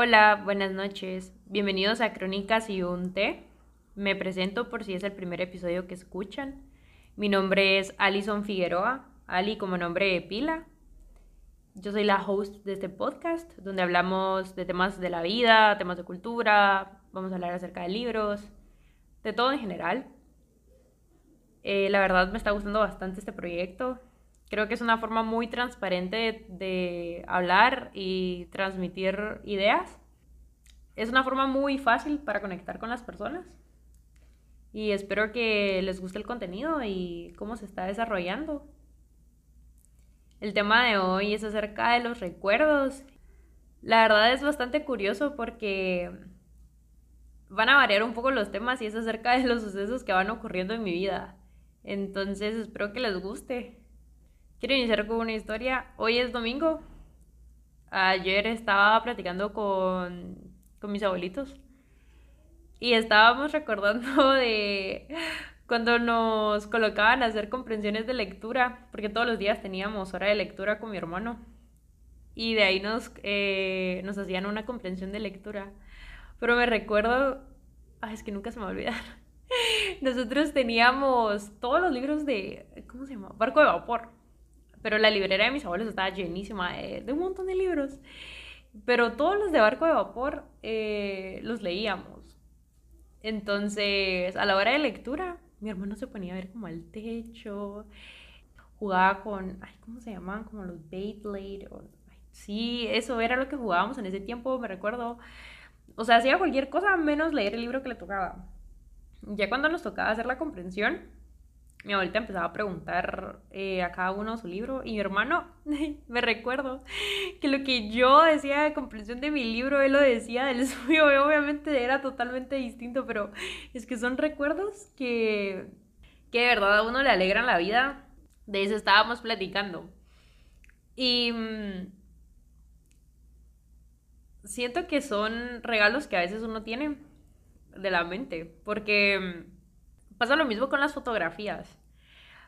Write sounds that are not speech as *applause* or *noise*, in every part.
Hola, buenas noches. Bienvenidos a Crónicas y un té. Me presento por si es el primer episodio que escuchan. Mi nombre es Alison Figueroa, Ali como nombre de pila. Yo soy la host de este podcast, donde hablamos de temas de la vida, temas de cultura, vamos a hablar acerca de libros, de todo en general. Eh, la verdad me está gustando bastante este proyecto. Creo que es una forma muy transparente de, hablar y transmitir ideas. Es una forma muy fácil para conectar con las personas. Y espero que les guste el contenido y cómo se está desarrollando. El tema de hoy es acerca de los recuerdos. La verdad es bastante curioso porque van a variar un poco los temas y es acerca de los sucesos que van ocurriendo en mi vida. Entonces espero que les guste. Quiero iniciar con una historia. Hoy es domingo. Ayer estaba platicando con, mis abuelitos y estábamos *laughs* recordando de cuando nos colocaban a hacer comprensiones de lectura, porque todos los días teníamos hora de lectura con mi hermano. Y de ahí nos, eh, hacían una comprensión de lectura. Pero me recuerdo, es que nunca se me va a olvidar. *laughs* Nosotros teníamos todos los libros de, ¿cómo se llama? Barco de vapor. Pero la librera de mis abuelos estaba llenísima de, un montón de libros. Pero todos los de barco de vapor eh, los leíamos. Entonces, a la hora de lectura, mi hermano se ponía a ver como al techo, jugaba con, ay, ¿cómo se llamaban? Como los Beyblade. sí, eso era lo que jugábamos en ese tiempo, me recuerdo. O sea, hacía cualquier cosa menos leer el libro que le tocaba. Ya cuando nos tocaba hacer la comprensión, mi abuelita empezaba a preguntar eh, a cada uno su libro y mi hermano, *laughs* me recuerdo que lo que yo decía de comprensión de mi libro, él lo decía del *laughs* suyo, obviamente era totalmente distinto, pero es que son recuerdos que, que de verdad a uno le alegran la vida. De eso estábamos platicando. Y mm, siento que son regalos que a veces uno tiene de la mente, porque mm, Pasa lo mismo con las fotografías.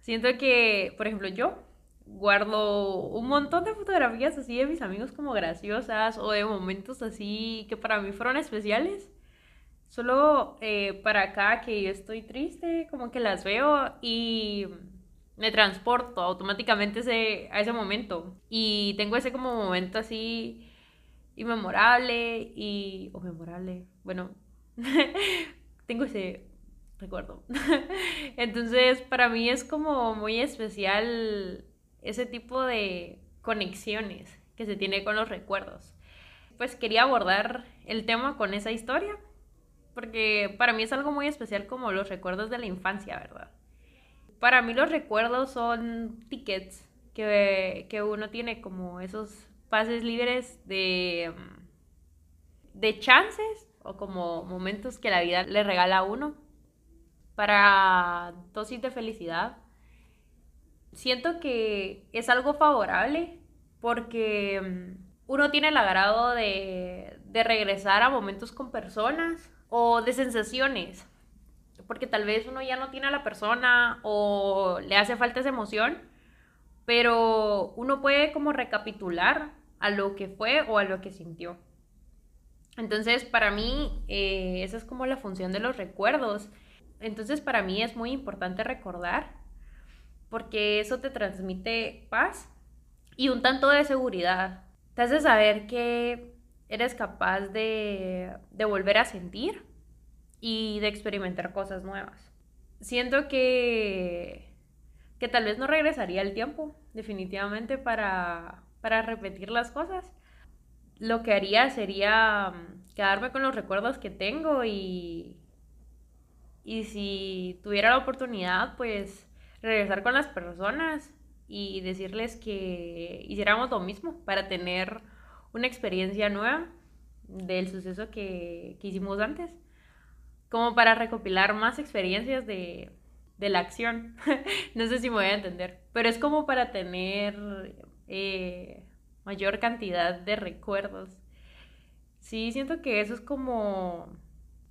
Siento que, por ejemplo, yo guardo un montón de fotografías así de mis amigos como graciosas o de momentos así que para mí fueron especiales. Solo eh, para acá que yo estoy triste, como que las veo y me transporto automáticamente ese, a ese momento. Y tengo ese como momento así inmemorable y... o memorable, bueno, *laughs* tengo ese recuerdo. *laughs* Entonces, para mí es como muy especial ese tipo de conexiones que se tiene con los recuerdos. Pues quería abordar el tema con esa historia, porque para mí es algo muy especial como los recuerdos de la infancia, ¿verdad? Para mí los recuerdos son tickets que, que uno tiene como esos pases libres de, de chances o como momentos que la vida le regala a uno para dosis de felicidad. Siento que es algo favorable porque mm, uno tiene el agrado de, de regresar a momentos con personas o de sensaciones, porque tal vez uno ya no tiene a la persona o le hace falta esa emoción, pero uno puede como recapitular a lo que fue o a lo que sintió. Entonces, para mí, eh, esa es como la función de los recuerdos entonces para mí es muy importante recordar porque eso te transmite paz y un tanto de seguridad. Te hace saber que eres capaz de, volver a sentir y de experimentar cosas nuevas. Siento que, que tal vez no regresaría el tiempo, definitivamente, para, para repetir las cosas. Lo que haría sería mm, quedarme con los recuerdos que tengo y, y si tuviera la oportunidad, pues regresar con las personas y decirles que hiciéramos lo mismo para tener una experiencia nueva del suceso que, hicimos antes, como para recopilar más experiencias de, la acción. *laughs* no sé si me voy a entender, pero es como para tener eh, mayor cantidad de recuerdos. Sí, siento que eso es como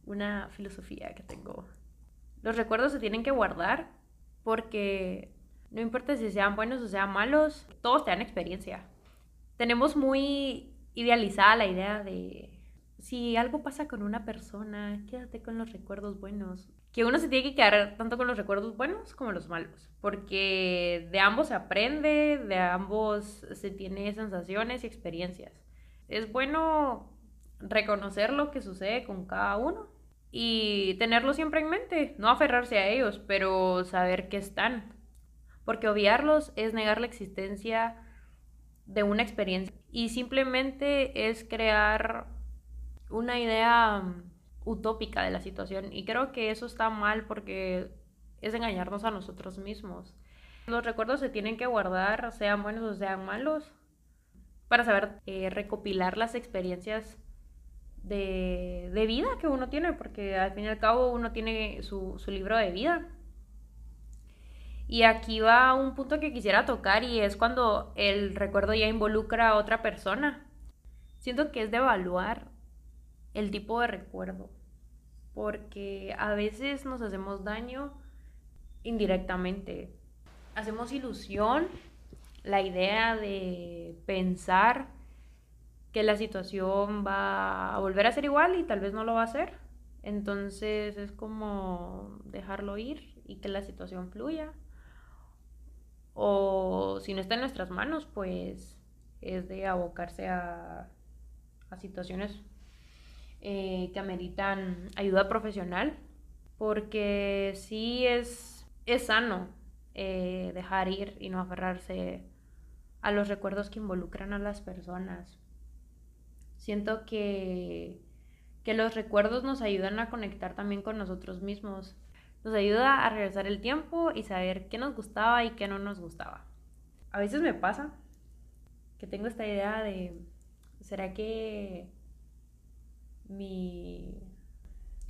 una filosofía que tengo los recuerdos se tienen que guardar porque no importa si sean buenos o sean malos, todos te dan experiencia. Tenemos muy idealizada la idea de, si algo pasa con una persona, quédate con los recuerdos buenos. Que uno se tiene que quedar tanto con los recuerdos buenos como los malos, porque de ambos se aprende, de ambos se tiene sensaciones y experiencias. Es bueno reconocer lo que sucede con cada uno y tenerlo siempre en mente, no aferrarse a ellos, pero saber que están. Porque obviarlos es negar la existencia de una experiencia y simplemente es crear una idea mm, utópica de la situación y creo que eso está mal porque es engañarnos a nosotros mismos. Los recuerdos se tienen que guardar, sean buenos o sean malos, para saber eh, recopilar las experiencias de, de, vida que uno tiene, porque al fin y al cabo uno tiene su, su libro de vida. Y aquí va un punto que quisiera tocar y es cuando el recuerdo ya involucra a otra persona. Siento que es de evaluar el tipo de recuerdo, porque a veces nos hacemos daño indirectamente. Hacemos ilusión, la idea de pensar que la situación va a volver a ser igual y tal vez no lo va a hacer. Entonces es como dejarlo ir y que la situación fluya. O si no está en nuestras manos, pues es de abocarse a, a situaciones eh, que ameritan ayuda profesional, porque sí es, es sano eh, dejar ir y no aferrarse a los recuerdos que involucran a las personas. Siento que, que los recuerdos nos ayudan a conectar también con nosotros mismos. Nos ayuda a regresar el tiempo y saber qué nos gustaba y qué no nos gustaba. A veces me pasa que tengo esta idea de, ¿será que mi...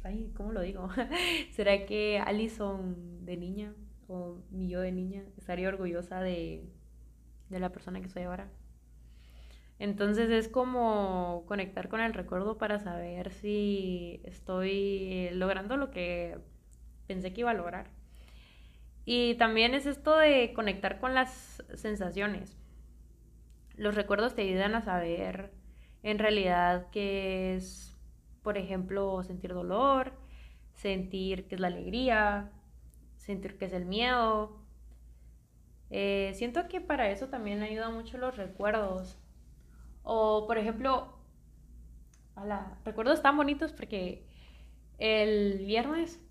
Ay, ¿cómo lo digo? *laughs* ¿Será que Alison de niña o mi yo de niña estaría orgullosa de, de la persona que soy ahora? Entonces es como conectar con el recuerdo para saber si estoy logrando lo que pensé que iba a lograr. Y también es esto de conectar con las sensaciones. Los recuerdos te ayudan a saber en realidad qué es por ejemplo, sentir dolor, sentir que es la alegría, sentir que es el miedo. Eh, siento que para eso también ayuda mucho los recuerdos. O, por ejemplo, ala, recuerdos tan bonitos porque el viernes,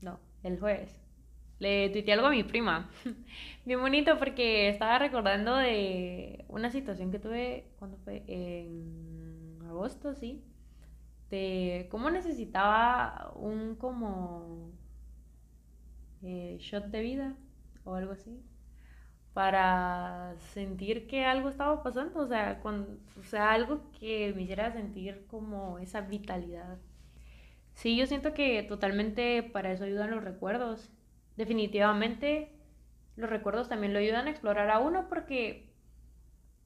no, el jueves, le tuiteé algo a mi prima. *laughs* Bien bonito porque estaba recordando de una situación que tuve cuando fue en agosto, sí de cómo necesitaba un como eh, shot de vida o algo así para sentir que algo estaba pasando, o sea, o sea, algo que me hiciera sentir como esa vitalidad. Sí, yo siento que totalmente para eso ayudan los recuerdos. Definitivamente los recuerdos también lo ayudan a explorar a uno porque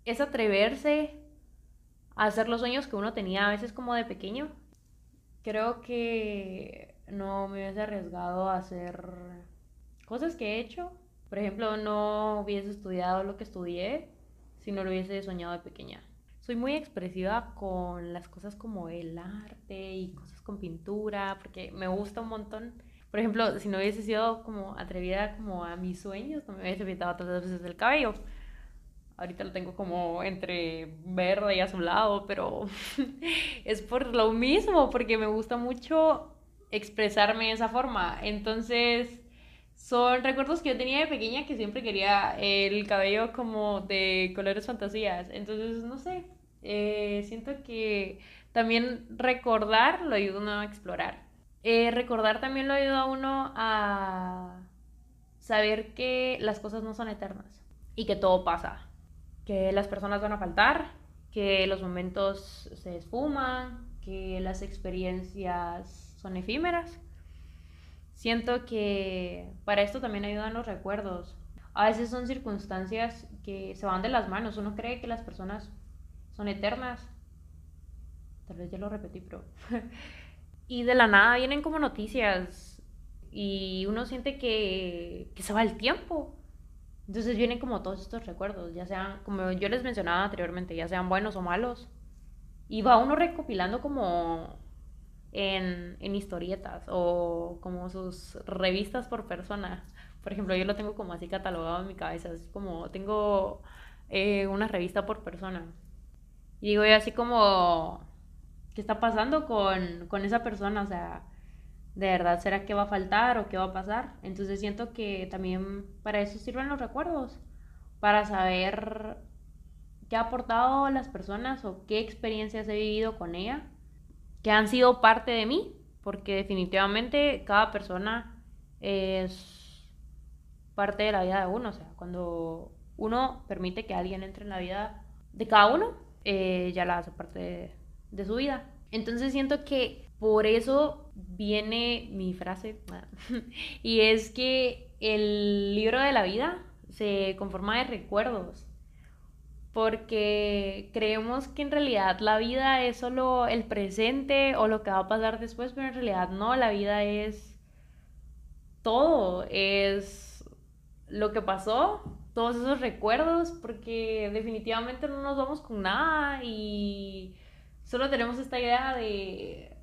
es atreverse hacer los sueños que uno tenía a veces como de pequeño. Creo que no me hubiese arriesgado a hacer cosas que he hecho. Por ejemplo, no hubiese estudiado lo que estudié si no lo hubiese soñado de pequeña. Soy muy expresiva con las cosas como el arte y cosas con pintura, porque me gusta un montón. Por ejemplo, si no hubiese sido como atrevida como a mis sueños, no me hubiese pintado tantas veces el cabello. Ahorita lo tengo como entre verde y azulado, pero *laughs* es por lo mismo, porque me gusta mucho expresarme de esa forma. Entonces, son recuerdos que yo tenía de pequeña que siempre quería el cabello como de colores fantasías. Entonces, no sé, eh, siento que también recordar lo ayuda a uno a explorar. Eh, recordar también lo ayuda a uno a saber que las cosas no son eternas y que todo pasa que las personas van a faltar, que los momentos se esfuman, que las experiencias son efímeras. Siento que para esto también ayudan los recuerdos. A veces son circunstancias que se van de las manos. Uno cree que las personas son eternas. Tal vez ya lo repetí, pero... *laughs* y de la nada vienen como noticias y uno siente que, que se va el tiempo entonces vienen como todos estos recuerdos, ya sean, como yo les mencionaba anteriormente, ya sean buenos o malos. Y va uno recopilando como en, en historietas o como sus revistas por persona. Por ejemplo, yo lo tengo como así catalogado en mi cabeza, es como tengo eh, una revista por persona. Y digo yo así como, ¿qué está pasando con, con esa persona? O sea, ¿de verdad será que va a faltar o qué va a pasar? Entonces siento que también para eso sirven los recuerdos, para saber qué ha aportado las personas o qué experiencias he vivido con ella, que han sido parte de mí, porque definitivamente cada persona es parte de la vida de uno. O sea, cuando uno permite que alguien entre en la vida de cada uno, eh, ya la hace parte de, su vida. Entonces siento que por eso viene mi frase, *laughs* y es que el libro de la vida se conforma de recuerdos, porque creemos que en realidad la vida es solo el presente o lo que va a pasar después, pero en realidad no, la vida es todo, es lo que pasó, todos esos recuerdos, porque definitivamente no nos vamos con nada y solo tenemos esta idea de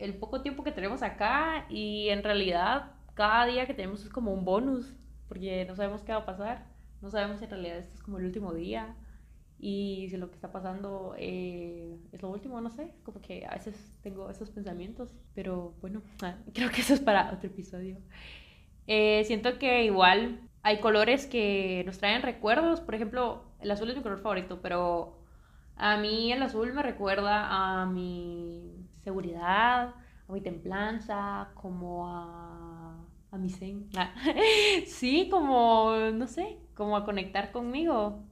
el poco tiempo que tenemos acá y en realidad cada día que tenemos es como un bonus, porque no sabemos qué va a pasar, no sabemos si en realidad este es como el último día y si lo que está pasando eh, es lo último, no sé, como que a veces tengo esos pensamientos, pero bueno, *laughs* creo que eso es para otro episodio. Eh, siento que igual hay colores que nos traen recuerdos. Por ejemplo, el azul es mi color favorito, pero a mí el azul me recuerda a mi seguridad, a mi templanza, como a, a mi zen. Ah, *laughs* sí, como, no sé, como a conectar conmigo.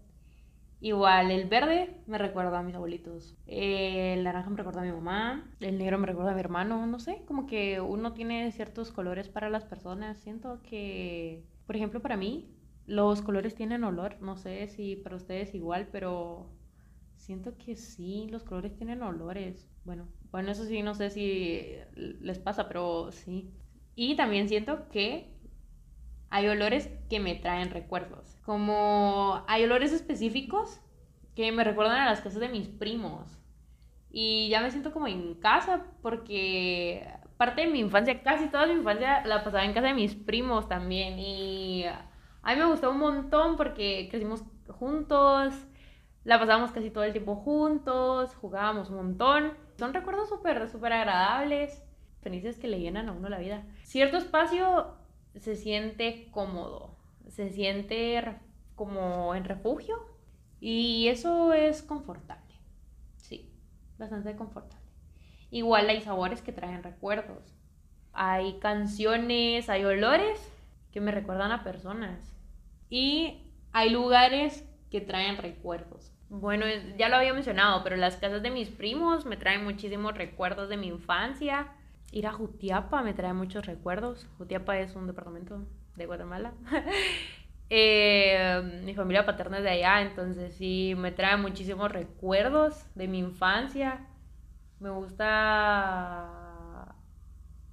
Igual, el verde me recuerda a mis abuelitos. El naranja me recuerda a mi mamá. El negro me recuerda a mi hermano. No sé, como que uno tiene ciertos colores para las personas. Siento que por ejemplo, para mí, los colores tienen olor. No sé si para ustedes igual, pero siento que sí, los colores tienen olores. Bueno, bueno, eso sí, no sé si les pasa, pero sí. Y también siento que hay olores que me traen recuerdos. Como hay olores específicos que me recuerdan a las casas de mis primos. Y ya me siento como en casa porque parte de mi infancia, casi toda mi infancia la pasaba en casa de mis primos también. Y a mí me gustó un montón porque crecimos juntos, la pasábamos casi todo el tiempo juntos, jugábamos un montón. Son recuerdos súper, súper agradables, felices que le llenan a uno la vida. Cierto espacio se siente cómodo, se siente como en refugio y eso es confortable. Sí, bastante confortable. Igual hay sabores que traen recuerdos. Hay canciones, hay olores que me recuerdan a personas. Y hay lugares que traen recuerdos. Bueno, ya lo había mencionado, pero las casas de mis primos me traen muchísimos recuerdos de mi infancia. Ir a Jutiapa me trae muchos recuerdos. Jutiapa es un departamento de Guatemala. *laughs* Eh, mi familia paterna es de allá, entonces sí, me trae muchísimos recuerdos de mi infancia. Me gusta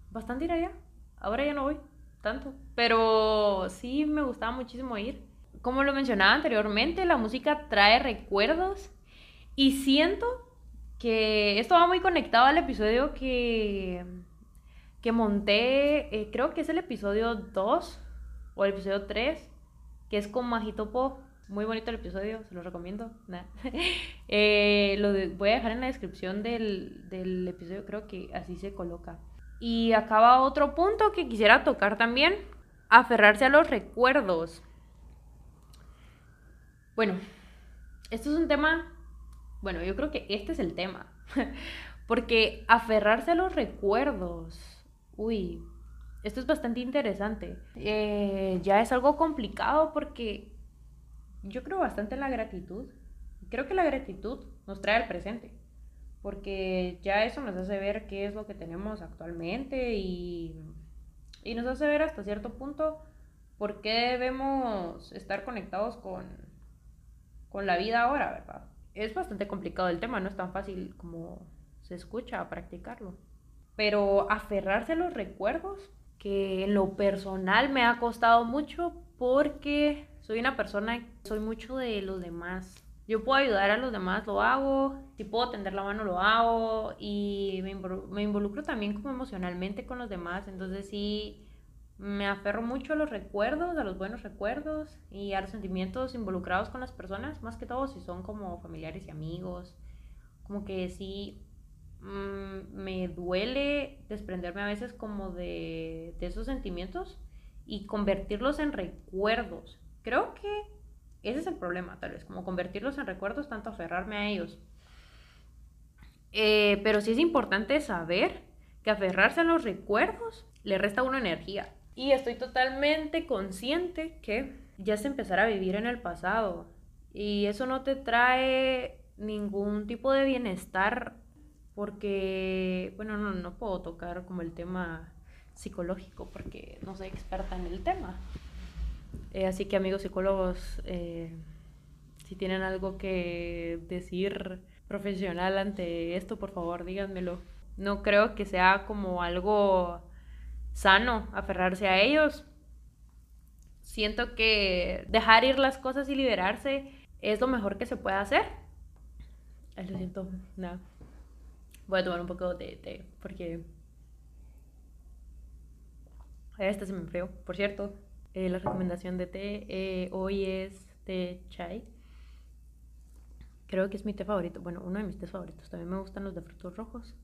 bastante ir allá. Ahora ya no voy tanto, pero sí me gustaba muchísimo ir. Como lo mencionaba anteriormente, la música trae recuerdos y siento que esto va muy conectado al episodio que, que monté, eh, creo que es el episodio 2 o el episodio 3, que es con Majito Po muy bonito el episodio, se lo recomiendo. *laughs* Eh, lo voy a dejar en la descripción del, del episodio, creo que así se coloca. Y acaba otro punto que quisiera tocar también, aferrarse a los recuerdos. Bueno, esto es un tema, bueno, yo creo que este es el tema, *laughs* porque aferrarse a los recuerdos, uy, esto es bastante interesante. Eh, ya es algo complicado porque yo creo bastante en la gratitud. Creo que la gratitud nos trae al presente, porque ya eso nos hace ver qué es lo que tenemos actualmente y, y nos hace ver hasta cierto punto por qué debemos estar conectados con, con la vida ahora, ¿verdad? Es bastante complicado el tema, no es tan fácil como se escucha practicarlo. Pero aferrarse a los recuerdos, que en lo personal me ha costado mucho porque soy una persona, soy mucho de los demás. yo puedo ayudar a los demás, lo hago, si puedo tender la mano, lo hago y me, me involucro también como emocionalmente con los demás, entonces sí me aferro mucho a los recuerdos, a los buenos recuerdos y a los sentimientos involucrados con las personas, más que todo si son como familiares y amigos, como que sí mm, me duele desprenderme a veces como de, esos sentimientos y convertirlos en recuerdos. Creo que ese es el problema, tal vez, como convertirlos en recuerdos, tanto aferrarme a ellos. Eh, pero sí es importante saber que aferrarse a los recuerdos le resta a uno energía. Y estoy totalmente consciente que ya se empezará a vivir en el pasado. Y eso no te trae ningún tipo de bienestar porque, bueno, no, no puedo tocar como el tema psicológico porque no soy experta en el tema. Eh, así que amigos psicólogos, eh, si tienen algo que decir profesional ante esto, por favor díganmelo. No creo que sea como algo sano aferrarse a ellos. Siento que dejar ir las cosas y liberarse es lo mejor que se puede hacer. Ay, lo siento, nada. Voy a tomar un poco de té porque este se me enfrió, por cierto. Eh, la recomendación de té eh, hoy es té chai. Creo que es mi té favorito. Bueno, uno de mis tés favoritos. También me gustan los de frutos rojos.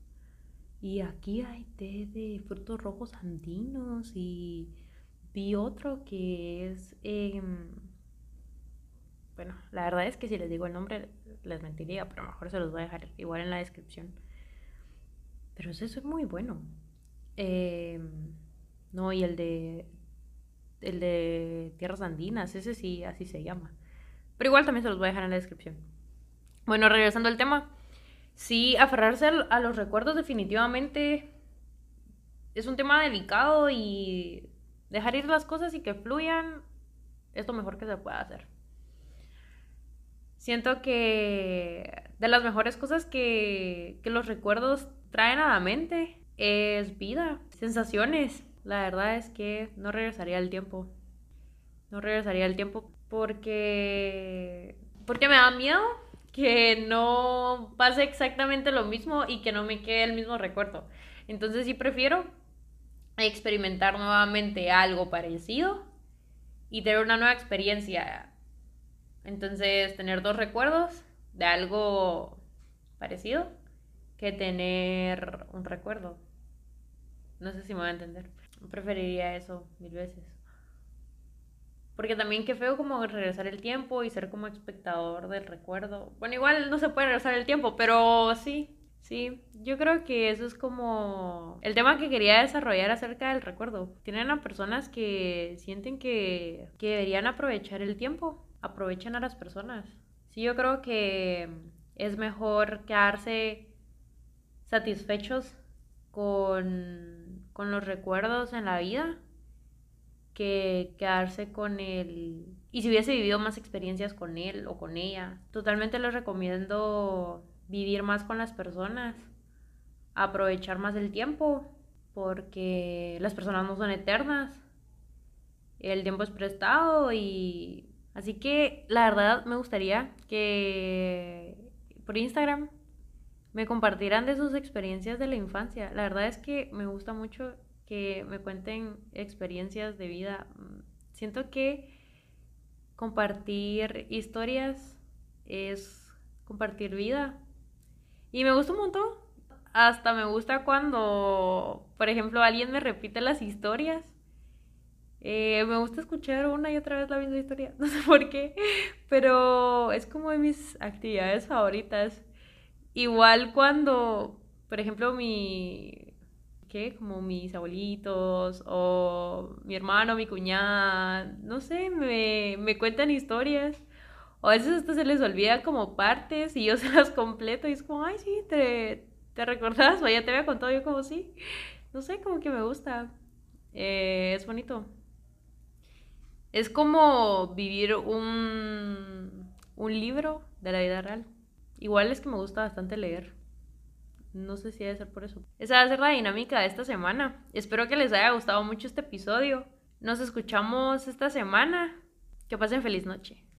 Y aquí hay té de frutos rojos andinos. Y vi otro que es. Em, bueno, la verdad es que si les digo el nombre les mentiría, pero mejor se los voy a dejar igual en la descripción. Pero ese es muy bueno. Eh, no, y el de el de Tierras Andinas, ese sí, así se llama. Pero igual también se los voy a dejar en la descripción. Bueno, regresando al tema. Sí, aferrarse a los recuerdos definitivamente es un tema delicado y dejar ir las cosas y que fluyan es lo mejor que se puede hacer. Siento que de las mejores cosas que, los recuerdos traen a la mente es vida, sensaciones, la verdad es que no regresaría el tiempo. No regresaría el tiempo porque porque me da miedo que no pase exactamente lo mismo y que no me quede el mismo recuerdo. Entonces sí prefiero experimentar nuevamente algo parecido y tener una nueva experiencia. Entonces tener dos recuerdos de algo parecido que tener un recuerdo. No sé si me voy a entender. Preferiría eso mil veces. Porque también qué feo como regresar el tiempo y ser como espectador del recuerdo. Bueno, igual no se puede regresar el tiempo, pero sí, sí. Yo creo que eso es como el tema que quería desarrollar acerca del recuerdo. Tienen a personas que sienten que, que deberían aprovechar el tiempo. Aprovechen a las personas. Sí, yo creo que es mejor quedarse satisfechos con con los recuerdos en la vida que quedarse con él. Y si hubiese vivido más experiencias con él o con ella, totalmente les recomiendo vivir más con las personas, aprovechar más el tiempo, porque las personas no son eternas. El tiempo es prestado y así que la verdad me gustaría que por Instagram me compartirán de sus experiencias de la infancia. La verdad es que me gusta mucho que me cuenten experiencias de vida. Mm, siento que compartir historias es compartir vida. Y me gusta un montón. Hasta me gusta cuando, por ejemplo, alguien me repite las historias. Eh, me gusta escuchar una y otra vez la misma historia. *laughs* No sé por qué, pero es como de mis actividades favoritas. Igual cuando, por ejemplo, mi, ¿qué? Como mis abuelitos o mi hermano, mi cuñada, no sé, me, me cuentan historias. O a veces hasta se les olvida como partes y yo *laughs* se las completo y es como, ay, sí, te, te recordás o ya te había contado yo como sí. No sé, como que me gusta. Eh, es bonito. Es como vivir un, un libro de la vida real. Igual es que me gusta bastante leer. No sé si debe ser por eso. Esa va a ser la dinámica de esta semana. Espero que les haya gustado mucho este episodio. Nos escuchamos esta semana. Que pasen feliz noche.